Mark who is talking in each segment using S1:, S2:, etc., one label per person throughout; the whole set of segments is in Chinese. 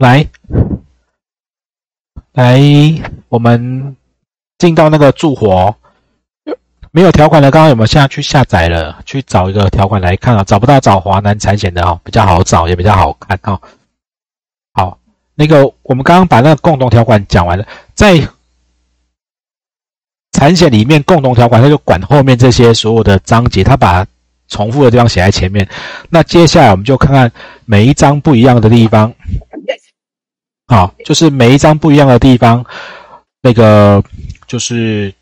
S1: 来，来，我们进到那个助火，没有条款的，刚刚有没有下去下载了？去找一个条款来看啊？找不到找华南产险的哦，比较好找，也比较好看哦。好，那个我们刚刚把那个共同条款讲完了，在产险里面共同条款，它就管后面这些所有的章节，它把重复的地方写在前面。那接下来我们就看看每一章不一样的地方。好，就是每一张不一样的地方，那个就是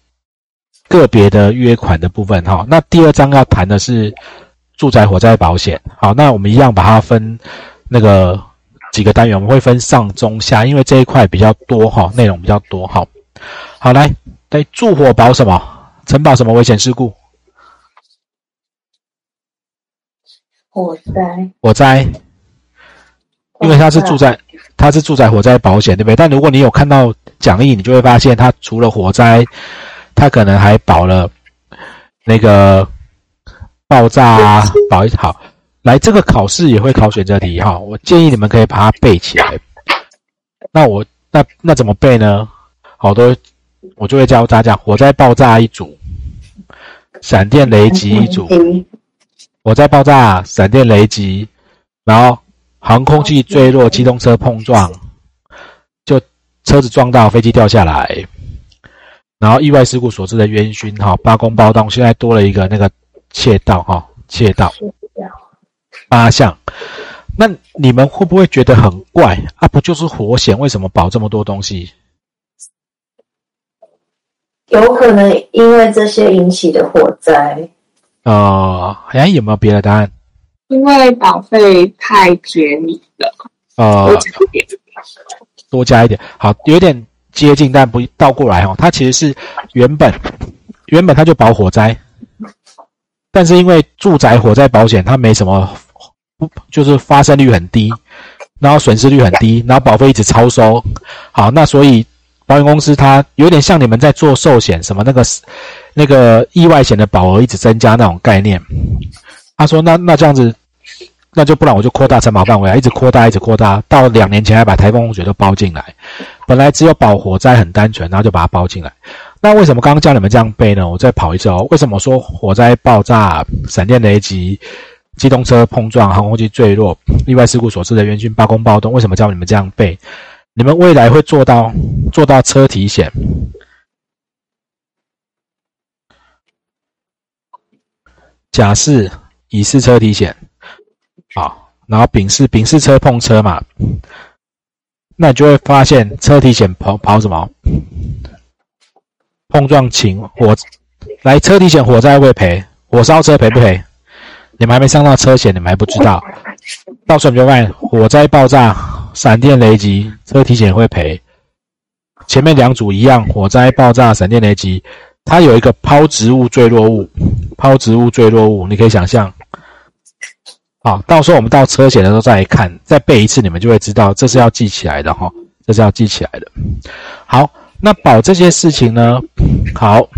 S1: 个别的约款的部分哈。那第二章要谈的是住宅火灾保险。好，那我们一样把它分那个几个单元，我们会分上中下，因为这一块比较多哈，内容比较多哈。好，来，对，住火保什么？承保什么危险事故？
S2: 火灾。
S1: 火灾。因为它是住宅，它是住在火灾保险，对不对？但如果你有看到讲义，你就会发现，它除了火灾，它可能还保了那个爆炸啊，保一好。来，这个考试也会考选择题哈，我建议你们可以把它背起来。那我那那怎么背呢？好多我就会教大家：火灾爆炸一组，闪电雷击一组，火灾爆炸、闪电雷击，然后。航空器坠落，机动车碰撞，就车子撞到飞机掉下来，然后意外事故所致的冤熏，哈，八公包动，现在多了一个那个窃盗，哈，窃盗，八项。那你们会不会觉得很怪啊？不就是火险，为什么保这么多东西？
S2: 有可能因为这些引起的火灾。
S1: 呃，哎，有没有别的答案？
S3: 因为保费太便宜了，呃，
S1: 多加一点，好，有点接近，但不倒过来哦。它其实是原本原本它就保火灾，但是因为住宅火灾保险它没什么，不就是发生率很低，然后损失率很低，然后保费一直超收。好，那所以保险公司它有点像你们在做寿险，什么那个那个意外险的保额一直增加那种概念。他说：“那那这样子，那就不然我就扩大承保范围啊，一直扩大，一直扩大，到两年前还把台风洪水都包进来。本来只有保火灾很单纯，然后就把它包进来。那为什么刚刚教你们这样背呢？我再跑一次哦。为什么说火灾爆炸、闪电雷击、机动车碰撞、航空器坠落、意外事故所致的元勋罢工暴动？为什么教你们这样背？你们未来会做到做到车体险。”假设。乙是车体险，好，然后丙是丙是车碰车嘛，那你就会发现车体险跑跑什么？碰撞情火，来车体险火灾会赔，火烧车赔不赔？你们还没上到车险，你们还不知道。到时候你就发现火灾爆炸、闪电雷击，车体险会赔。前面两组一样，火灾爆炸、闪电雷击，它有一个抛植物坠落物，抛植物坠落物，你可以想象。好，到时候我们到车险的时候再来看，再背一次，你们就会知道这是要记起来的哈，这是要记起来的。好，那保这些事情呢？好，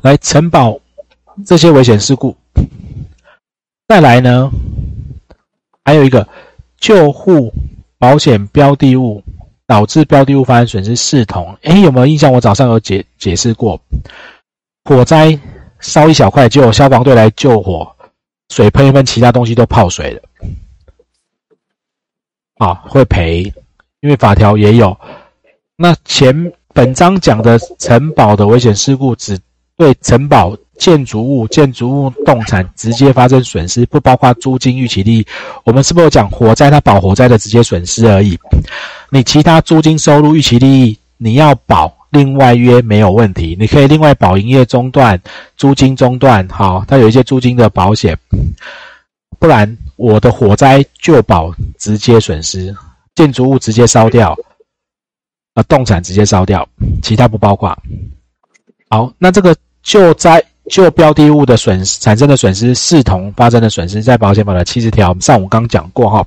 S1: 来承保这些危险事故。再来呢，还有一个救护保险标的物导致标的物发生损失视同。诶，有没有印象？我早上有解解释过，火灾烧一小块，就有消防队来救火。水喷一喷，其他东西都泡水了，啊，会赔，因为法条也有。那前本章讲的承保的危险事故，只对承保建筑物、建筑物动产直接发生损失，不包括租金预期利益。我们是不是讲火灾，它保火灾的直接损失而已？你其他租金收入、预期利益，你要保。另外约没有问题，你可以另外保营业中断、租金中断，好，它有一些租金的保险。不然我的火灾就保直接损失，建筑物直接烧掉，啊，动产直接烧掉，其他不包括。好，那这个救灾救标的物的损失产生的损失视同发生的损失，在保险法的七十条，上午刚讲过哈。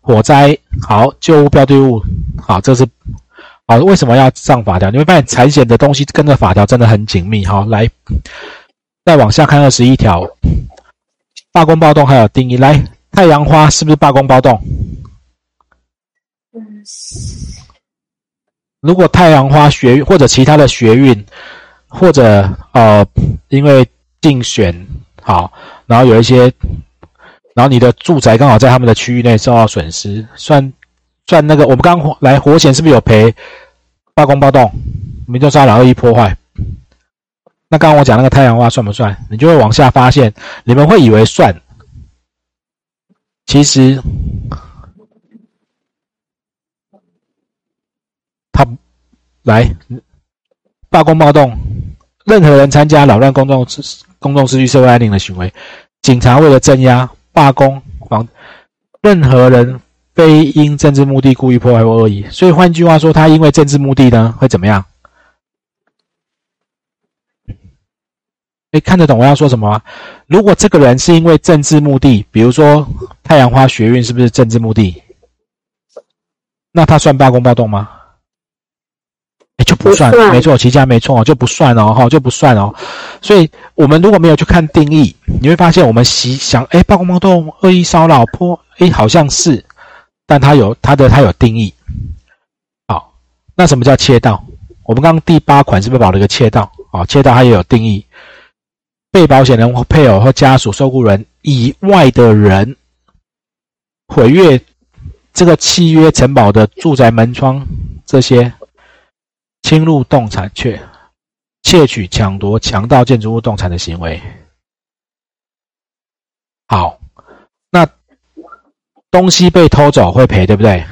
S1: 火灾好，救物标的物好，这是。好，为什么要上法条？你会发现产险的东西跟着法条真的很紧密。好，来，再往下看二十一条，罢工暴动还有定义。来，太阳花是不是罢工暴动？如果太阳花学或者其他的学运，或者呃，因为竞选好，然后有一些，然后你的住宅刚好在他们的区域内受到损失，算算那个我们刚来活险是不是有赔罢工暴动、民众骚扰、恶意破坏？那刚刚我讲那个太阳花算不算？你就会往下发现，你们会以为算，其实他来罢工暴动，任何人参加扰乱公众公众秩序、社会安宁的行为，警察为了镇压罢工防，任何人非因政治目的故意破坏或恶意，所以换句话说，他因为政治目的呢，会怎么样？哎，看得懂我要说什么吗？如果这个人是因为政治目的，比如说太阳花学运是不是政治目的？那他算罢工暴动吗？哎，就不算，没错，齐家没错哦，就不算哦，哈，就不算哦。所以我们如果没有去看定义，你会发现我们习想，哎，罢工暴动、恶意骚扰、破，哎，好像是，但它有它的它有定义。好，那什么叫窃盗？我们刚刚第八款是不是保了一个窃盗？啊，窃盗它也有定义。被保险人或配偶或家属、受雇人以外的人毁约这个契约承保的住宅门窗，这些侵入动产、却窃取、抢夺、强盗建筑物动产的行为。好，东西被偷走会赔，对不对？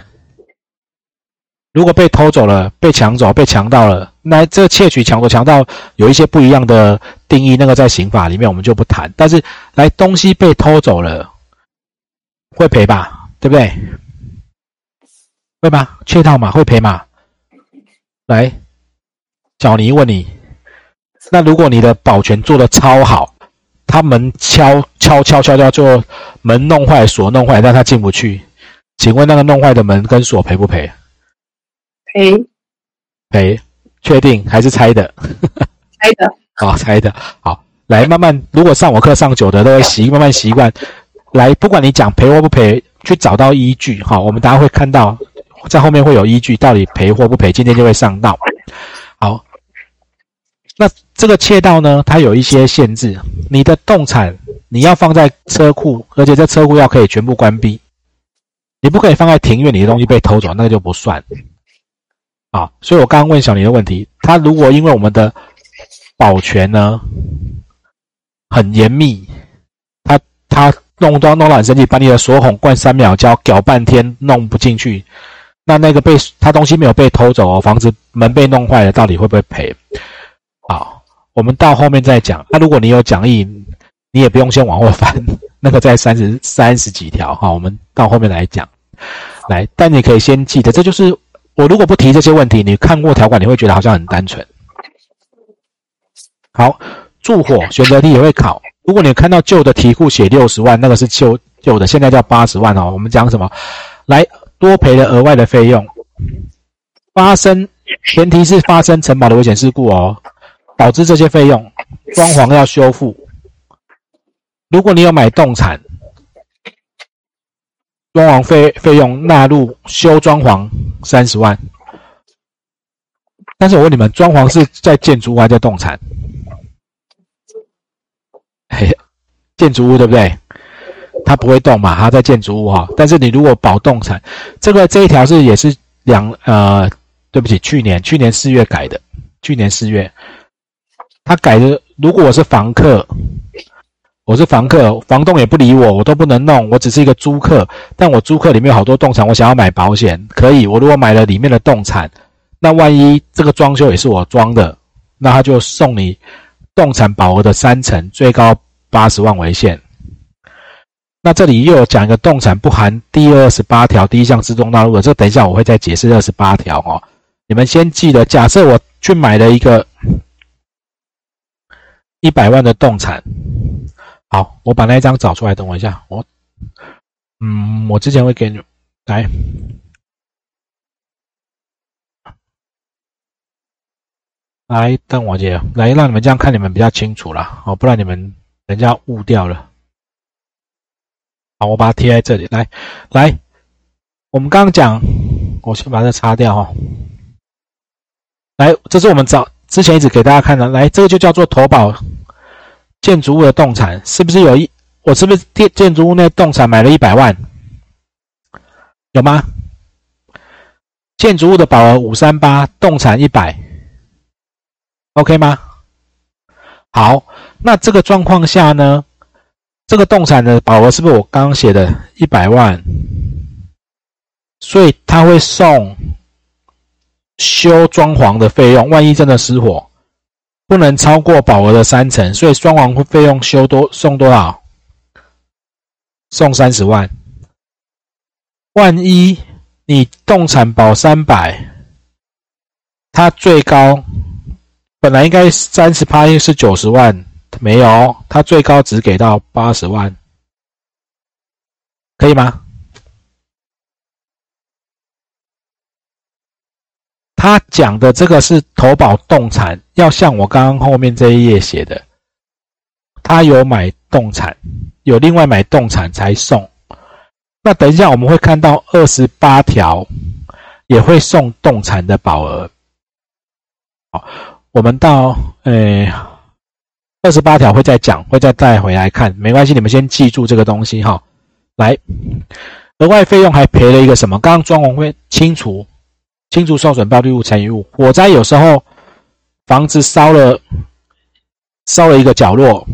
S1: 如果被偷走了、被抢走、被强盗了，那这窃取、抢夺、强盗有一些不一样的定义，那个在刑法里面我们就不谈。但是，来东西被偷走了，会赔吧？对不对？会吧？窃盗嘛，会赔嘛？来，小尼问你，那如果你的保全做的超好，他门敲敲敲敲敲，就门弄坏、锁弄坏，但他进不去，请问那个弄坏的门跟锁赔不赔？
S3: 赔
S1: 赔，确定还是猜的？
S3: 猜的。
S1: 好，猜的。好，来慢慢，如果上我课上久的，都会习慢慢习惯。来，不管你讲赔或不赔，去找到依据。哈，我们大家会看到，在后面会有依据，到底赔或不赔，今天就会上到。那这个窃盗呢，它有一些限制。你的动产你要放在车库，而且这车库要可以全部关闭，你不可以放在庭院，你的东西被偷走，那就不算。啊，所以我刚刚问小林的问题，他如果因为我们的保全呢很严密，他他弄到弄到很生气，把你的锁孔灌三秒胶，搞半天弄不进去，那那个被他东西没有被偷走哦，房子门被弄坏了，到底会不会赔？好，我们到后面再讲。那如果你有讲义，你也不用先往后翻，那个在三十三十几条哈，我们到后面来讲。来，但你可以先记得，这就是。我如果不提这些问题，你看过条款，你会觉得好像很单纯。好，助火选择题也会考。如果你看到旧的题库写六十万，那个是旧旧的，现在叫八十万哦。我们讲什么？来多赔的额外的费用，发生前提是发生承保的危险事故哦，导致这些费用，装潢要修复。如果你有买动产。装潢费费用纳入修装潢三十万，但是我问你们，装潢是在建筑物还是在动产？嘿，建筑物对不对？它不会动嘛，它在建筑物哈。但是你如果保动产，这个这一条是也是两呃，对不起，去年去年四月改的，去年四月，他改的，如果我是房客。我是房客，房东也不理我，我都不能弄。我只是一个租客，但我租客里面有好多动产，我想要买保险，可以。我如果买了里面的动产，那万一这个装修也是我装的，那他就送你动产保额的三成，最高八十万为限。那这里又有讲一个动产不含第二十八条第一项自动纳入的，这等一下我会再解释二十八条哦。你们先记得，假设我去买了一个一百万的动产。好，我把那一张找出来，等我一下。我，嗯，我之前会给你来，来，等我姐来，让你们这样看你们比较清楚了，哦，不然你们人家误掉了。好，我把它贴在这里，来，来，我们刚刚讲我先把它擦掉哈。来，这是我们找之前一直给大家看的，来，这个就叫做投保建筑物的动产，是不是有一？我是不是建建筑物内动产买了一百万？有吗？建筑物的保额五三八，动产一百，OK 吗？好，那这个状况下呢，这个动产的保额是不是我刚刚写的一百万？所以他会送修装潢的费用，万一真的失火，不能超过保额的三成，所以装潢费用修多送多少？送三十万。万一你动产保三百，它最高。本来应该三十趴是九十万，没有，他最高只给到八十万，可以吗？他讲的这个是投保动产，要像我刚刚后面这一页写的，他有买动产，有另外买动产才送。那等一下我们会看到二十八条也会送动产的保额，好。我们到诶二十八条会再讲，会再带回来看，没关系，你们先记住这个东西哈。来，额外费用还赔了一个什么？刚刚装潢会清除清除受损标的物残余物，火灾有时候房子烧了烧了一个角落，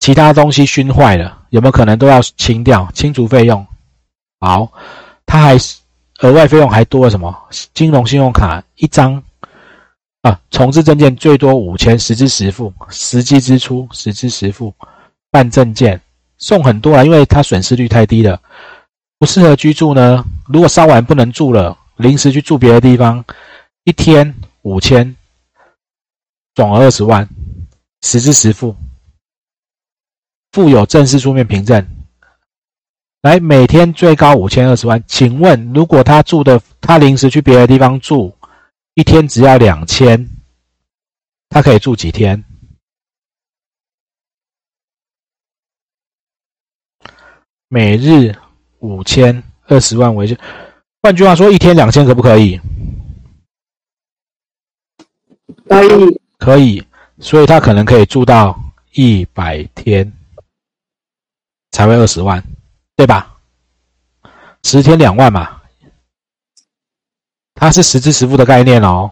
S1: 其他东西熏坏了，有没有可能都要清掉？清除费用好，他还额外费用还多了什么？金融信用卡一张。啊，重置证件最多五千，实支实付，实际支出实支实付，办证件送很多啊，因为它损失率太低了，不适合居住呢。如果烧完不能住了，临时去住别的地方，一天五千，总额二十万，实支实付，附有正式书面凭证。来，每天最高五千二十万。请问，如果他住的，他临时去别的地方住？一天只要两千，他可以住几天？每日五千二十万为，换句话说，一天两千可不可以？
S3: 可以，
S1: 可以，所以他可能可以住到一百天，才会二十万，对吧？十天两万嘛。它是实支实付的概念哦。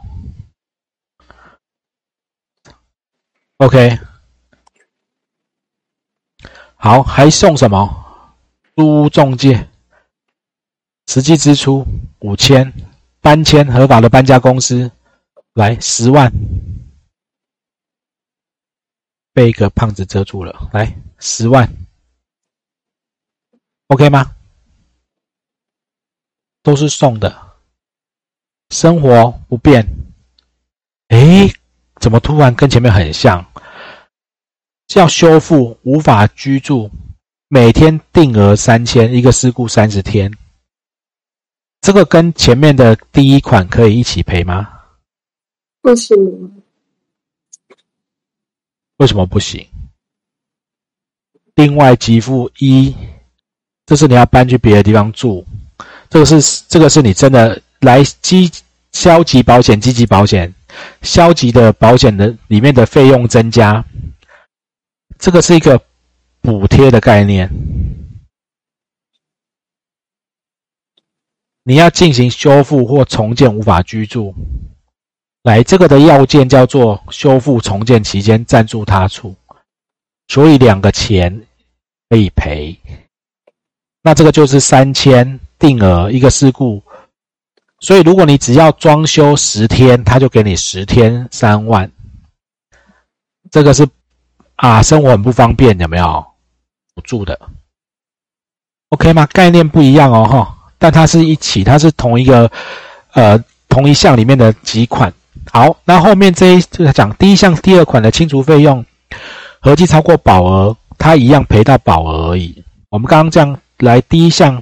S1: OK，好，还送什么？租中介，实际支出五千，搬迁合法的搬家公司来十万，被一个胖子遮住了，来十万，OK 吗？都是送的。生活不变，哎，怎么突然跟前面很像？要修复无法居住，每天定额三千，一个事故三十天，这个跟前面的第一款可以一起赔吗？
S3: 不行。
S1: 为什么不行？另外给付一，这是你要搬去别的地方住，这个是这个是你真的。来积消极保险、积极保险，消极的保险的里面的费用增加，这个是一个补贴的概念。你要进行修复或重建无法居住，来这个的要件叫做修复重建期间暂住他处，所以两个钱可以赔。那这个就是三千定额一个事故。所以，如果你只要装修十天，他就给你十天三万。这个是啊，生活很不方便，有没有补助的？OK 吗？概念不一样哦，哈，但它是一起，它是同一个呃同一项里面的几款。好，那后面这一就讲第一项、第二款的清除费用合计超过保额，它一样赔到保额而已。我们刚刚这样来，第一项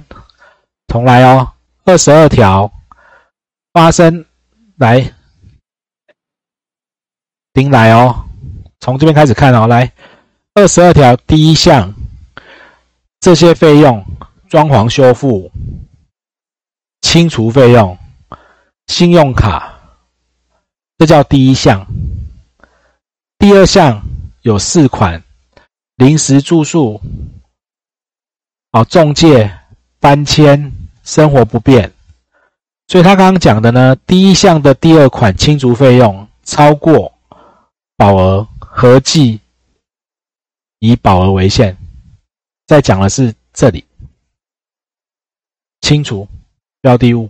S1: 重来哦，二十二条。发生来，丁来哦，从这边开始看哦，来二十二条第一项，这些费用装潢修复清除费用，信用卡，这叫第一项。第二项有四款，临时住宿，好中介搬迁，生活不便。所以他刚刚讲的呢，第一项的第二款清除费用超过保额，合计以保额为限。再讲的是这里清除标的物，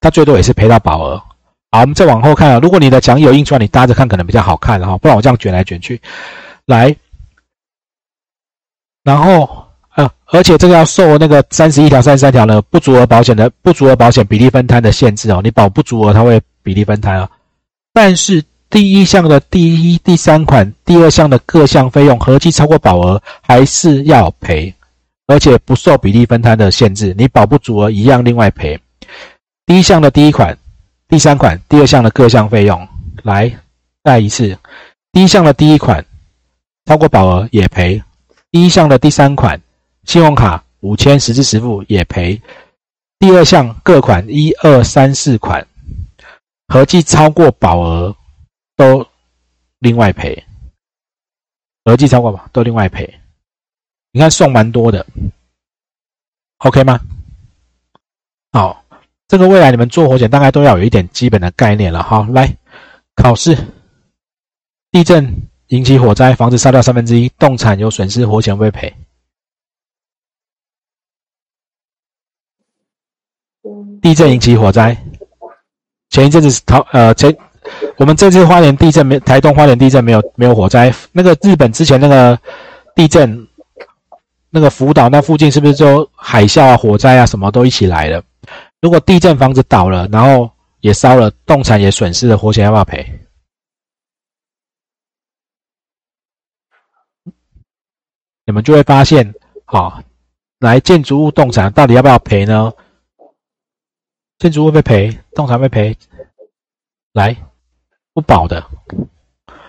S1: 它最多也是赔到保额。好，我们再往后看啊。如果你的讲义有印出来，你搭着看可能比较好看哈。不然我这样卷来卷去，来，然后呃，而且这个要受那个三十一条、三十三条的不足额保险的不足额保险比例分摊的限制哦。你保不足额，它会比例分摊啊。但是第一项的第一、第三款、第二项的各项费用合计超过保额，还是要赔，而且不受比例分摊的限制。你保不足额一样另外赔。第一项的第一款。第三款、第二项的各项费用，来再一次。第一项的第一款超过保额也赔。第一项的第三款，信用卡五千实支实付也赔。第二项各款一二三四款合计超过保额都另外赔。合计超过吧，都另外赔。你看送蛮多的，OK 吗？好。这个未来你们做火险大概都要有一点基本的概念了哈。来，考试，地震引起火灾，房子烧掉三分之一，动产有损失，火险会赔。地震引起火灾，前一阵子逃呃前我们这次花莲地震没台东花莲地震没有没有火灾，那个日本之前那个地震，那个福岛那附近是不是就海啸啊火灾啊什么都一起来了？如果地震房子倒了，然后也烧了，动产也损失了，火险要不要赔？你们就会发现，好，来建筑物动产到底要不要赔呢？建筑物被赔，动产被赔，来不保的。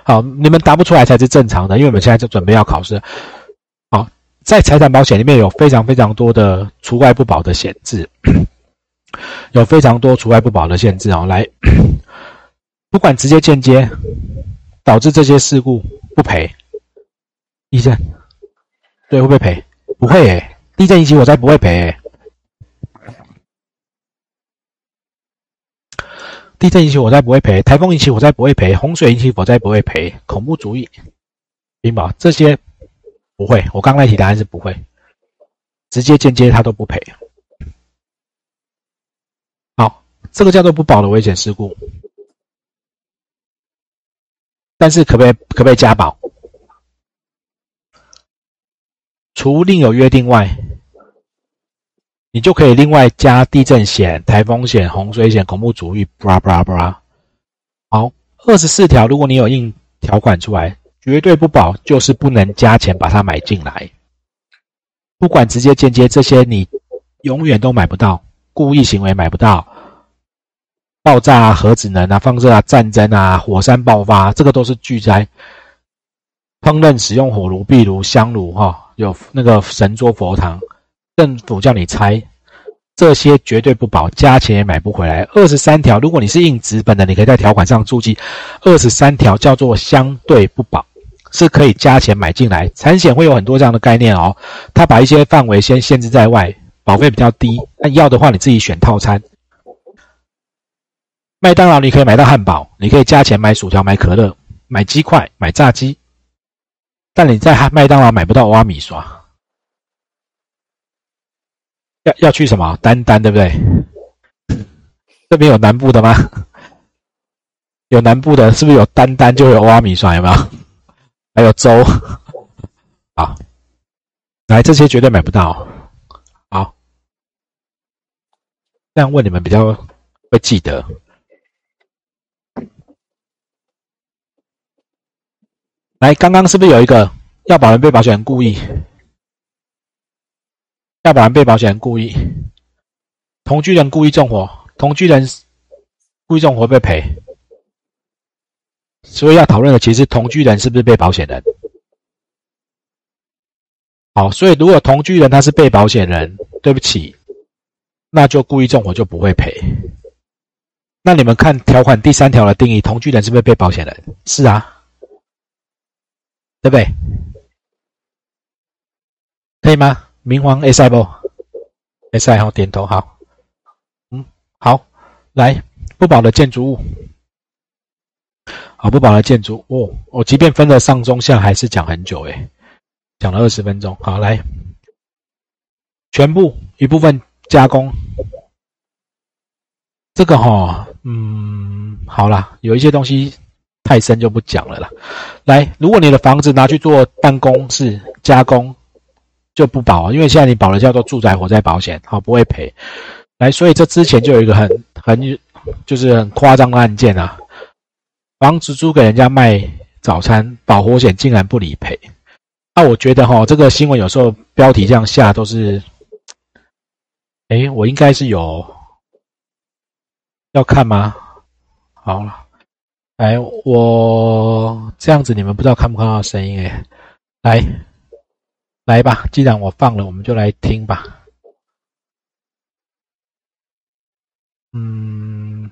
S1: 好，你们答不出来才是正常的，因为我们现在就准备要考试。在财产保险里面有非常非常多的除外不保的险制。有非常多除外不保的限制哦，来，不管直接间接导致这些事故不赔，地震，对会不会赔？不会诶，地震引起火灾不会赔诶，地震引起火灾不会赔，台风引起火灾不会赔，洪水引起火灾不会赔，恐怖主义、冰雹这些不会。我刚才提答案是不会，直接间接他都不赔。好这个叫做不保的危险事故，但是可不可以可不可以加保？除另有约定外，你就可以另外加地震险、台风险、洪水险、恐怖主义，布拉布拉布拉。好，二十四条，如果你有印条款出来，绝对不保，就是不能加钱把它买进来。不管直接间接，这些你永远都买不到，故意行为买不到。爆炸啊，核子能啊，放射啊，战争啊，火山爆发，这个都是巨灾。烹饪使用火炉、壁炉、香炉，哈，有那个神桌、佛堂，政府叫你拆，这些绝对不保，加钱也买不回来。二十三条，如果你是硬纸本的，你可以在条款上注记。二十三条叫做相对不保，是可以加钱买进来。产险会有很多这样的概念哦，他把一些范围先限制在外，保费比较低。那要的话，你自己选套餐。麦当劳你可以买到汉堡，你可以加钱买薯条、买可乐、买鸡块、买炸鸡，但你在麦当劳买不到挖米刷。要要去什么丹丹，对不对？这边有南部的吗？有南部的，是不是有丹丹就有挖米刷？有没有？还有粥。好，来这些绝对买不到。好，这样问你们比较会记得。来，刚刚是不是有一个要保人被保险人故意？要保人被保险人故意，同居人故意纵火，同居人故意纵火被赔。所以要讨论的其实同居人是不是被保险人？好，所以如果同居人他是被保险人，对不起，那就故意纵火就不会赔。那你们看条款第三条的定义，同居人是不是被保险人？是啊，对不对？可以吗？明黄 S I 不？S I 好，点头好。嗯，好，来不保的建筑物，好不保的建筑哦。我即便分了上中下，还是讲很久诶，讲了二十分钟。好，来，全部一部分加工。这个哈，嗯，好啦，有一些东西太深就不讲了啦。来，如果你的房子拿去做办公室加工，就不保，因为现在你保的叫做住宅火灾保险，好不会赔。来，所以这之前就有一个很很就是很夸张的案件啊，房子租给人家卖早餐，保火险竟然不理赔。那我觉得哈，这个新闻有时候标题这样下都是，哎，我应该是有。要看吗？好了，来，我这样子，你们不知道看不看到声音？哎，来，来吧，既然我放了，我们就来听吧。嗯。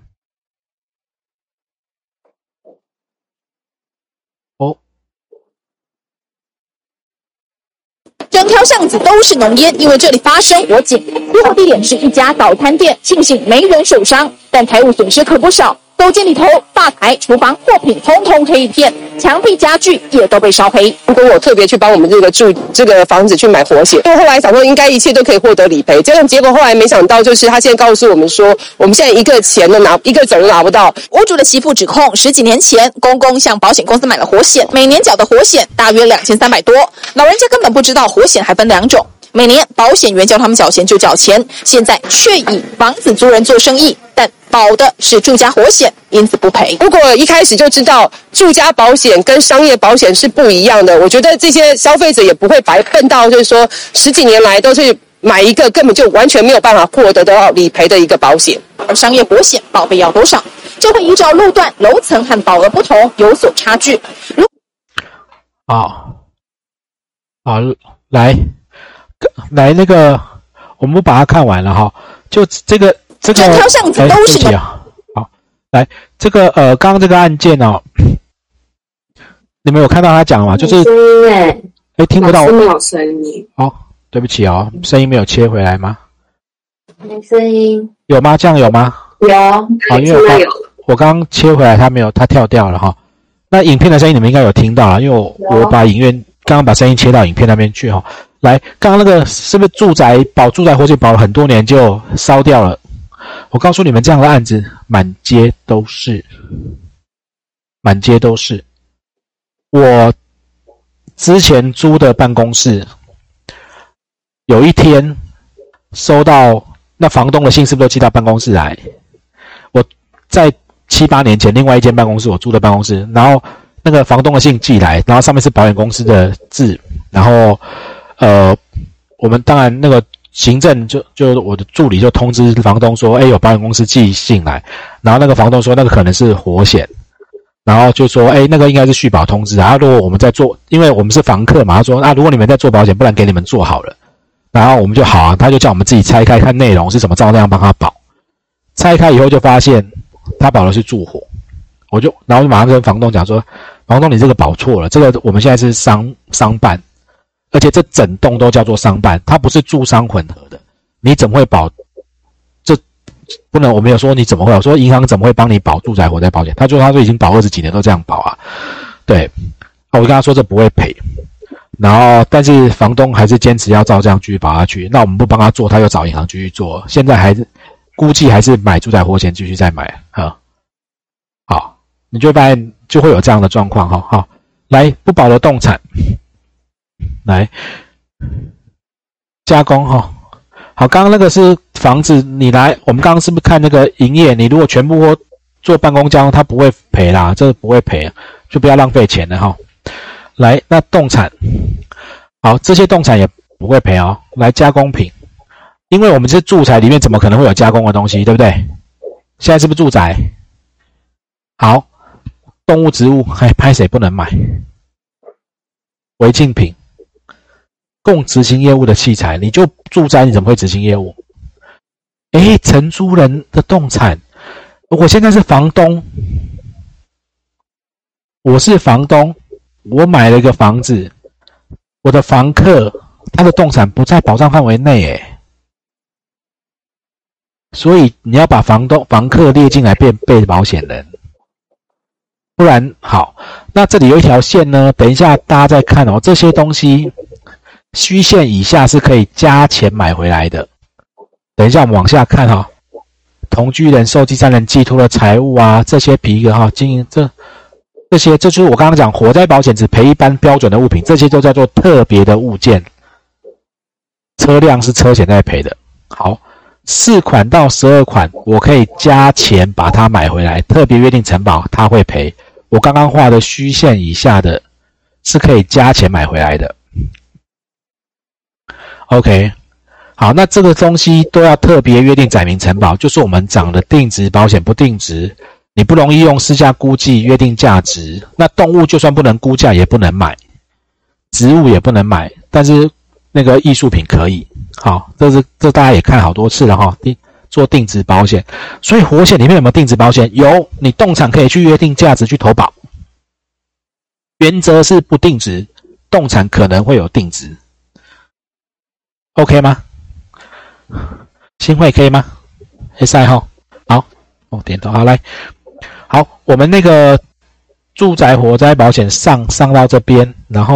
S4: 整条巷子都是浓烟，因为这里发生火警。起火地点是一家早餐店，庆幸没人受伤，但财物损失可不少。楼间里头，吧台、厨房货品通通黑一片，墙壁家具也都被烧黑。
S5: 如果我特别去帮我们这个住这个房子去买火险，因为后来想说应该一切都可以获得理赔，结果结果后来没想到，就是他现在告诉我们说，我们现在一个钱都拿一个整都拿不到。
S4: 屋主的媳妇指控，十几年前公公向保险公司买了火险，每年缴的火险大约两千三百多，老人家根本不知道火险还分两种。每年保险员叫他们缴钱就缴钱，现在却以房子租人做生意，但保的是住家火险，因此不赔。
S5: 如果一开始就知道住家保险跟商业保险是不一样的，我觉得这些消费者也不会白笨到，就是说十几年来都是买一个根本就完全没有办法获得到理赔的一个保险。
S4: 而商业保险保费要多少，就会依照路段、楼层和保额不同有所差距。如
S1: 好，好，来。来，那个，我们把它看完了哈，就这个这个，
S4: 整条巷子都是
S1: 啊。好，来这个呃，刚刚这个案件哦，你们有看到他讲吗？就是
S2: 声音哎，
S1: 哎，听不到我，
S3: 没有声音。
S1: 哦，对不起哦，声音没有切回来吗？
S2: 没声音，
S1: 有吗？这样有吗？
S2: 有，
S1: 好，因为我刚我刚刚切回来，他没有，他跳掉了哈。那影片的声音你们应该有听到了，因为我我把影院刚刚把声音切到影片那边去哈。来，刚刚那个是不是住宅保住宅火险保了很多年就烧掉了？我告诉你们，这样的案子满街都是，满街都是。我之前租的办公室，有一天收到那房东的信，是不是都寄到办公室来？我在七八年前另外一间办公室我租的办公室，然后那个房东的信寄来，然后上面是保险公司的字，然后。呃，我们当然那个行政就就我的助理就通知房东说，哎，有保险公司寄信来，然后那个房东说那个可能是火险，然后就说，哎，那个应该是续保通知啊。如果我们在做，因为我们是房客嘛，他说，那如果你们在做保险，不然给你们做好了，然后我们就好啊，他就叫我们自己拆开看内容是什么，照那样帮他保。拆开以后就发现他保的是住火，我就然后就马上跟房东讲说，房东你这个保错了，这个我们现在是商商办。而且这整栋都叫做商办，它不是住商混合的，你怎么会保？这不能，我没有说你怎么会，我说银行怎么会帮你保住宅火灾保险？他说他说已经保二十几年都这样保啊，对，我跟他说这不会赔，然后但是房东还是坚持要照这样继续保下去，那我们不帮他做，他又找银行继续做，现在还是估计还是买住宅火险继续再买啊，好，你就发现就会有这样的状况哈，好，来不保的动产。来加工哈，好，刚刚那个是房子，你来，我们刚刚是不是看那个营业？你如果全部做办公加工，他不会赔啦，这不会赔，就不要浪费钱了哈。来，那动产，好，这些动产也不会赔哦。来加工品，因为我们是住宅，里面怎么可能会有加工的东西，对不对？现在是不是住宅？好，动物、植物，还拍谁不能买？违禁品。供执行业务的器材，你就住宅，你怎么会执行业务？哎，承租人的动产，我现在是房东，我是房东，我买了一个房子，我的房客他的动产不在保障范围内，哎，所以你要把房东、房客列进来变被保险人，不然好。那这里有一条线呢，等一下大家再看哦，这些东西虚线以下是可以加钱买回来的。等一下，我们往下看哈，同居人受第三人寄托的财物啊，这些皮革哈，经营这这些，这就是我刚刚讲火灾保险只赔一般标准的物品，这些都叫做特别的物件。车辆是车险在赔的。好，四款到十二款，我可以加钱把它买回来，特别约定承保他会赔。我刚刚画的虚线以下的，是可以加钱买回来的。OK。好，那这个东西都要特别约定载明承保，就是我们讲的定值保险不定值，你不容易用市价估计约定价值。那动物就算不能估价也不能买，植物也不能买，但是那个艺术品可以。好，这是这大家也看好多次了哈，定做定值保险。所以活险里面有没有定值保险？有，你动产可以去约定价值去投保，原则是不定值，动产可能会有定值。OK 吗？新会可以吗？黑赛哈，好，哦点头，好来，好，我们那个住宅火灾保险上上到这边，然后。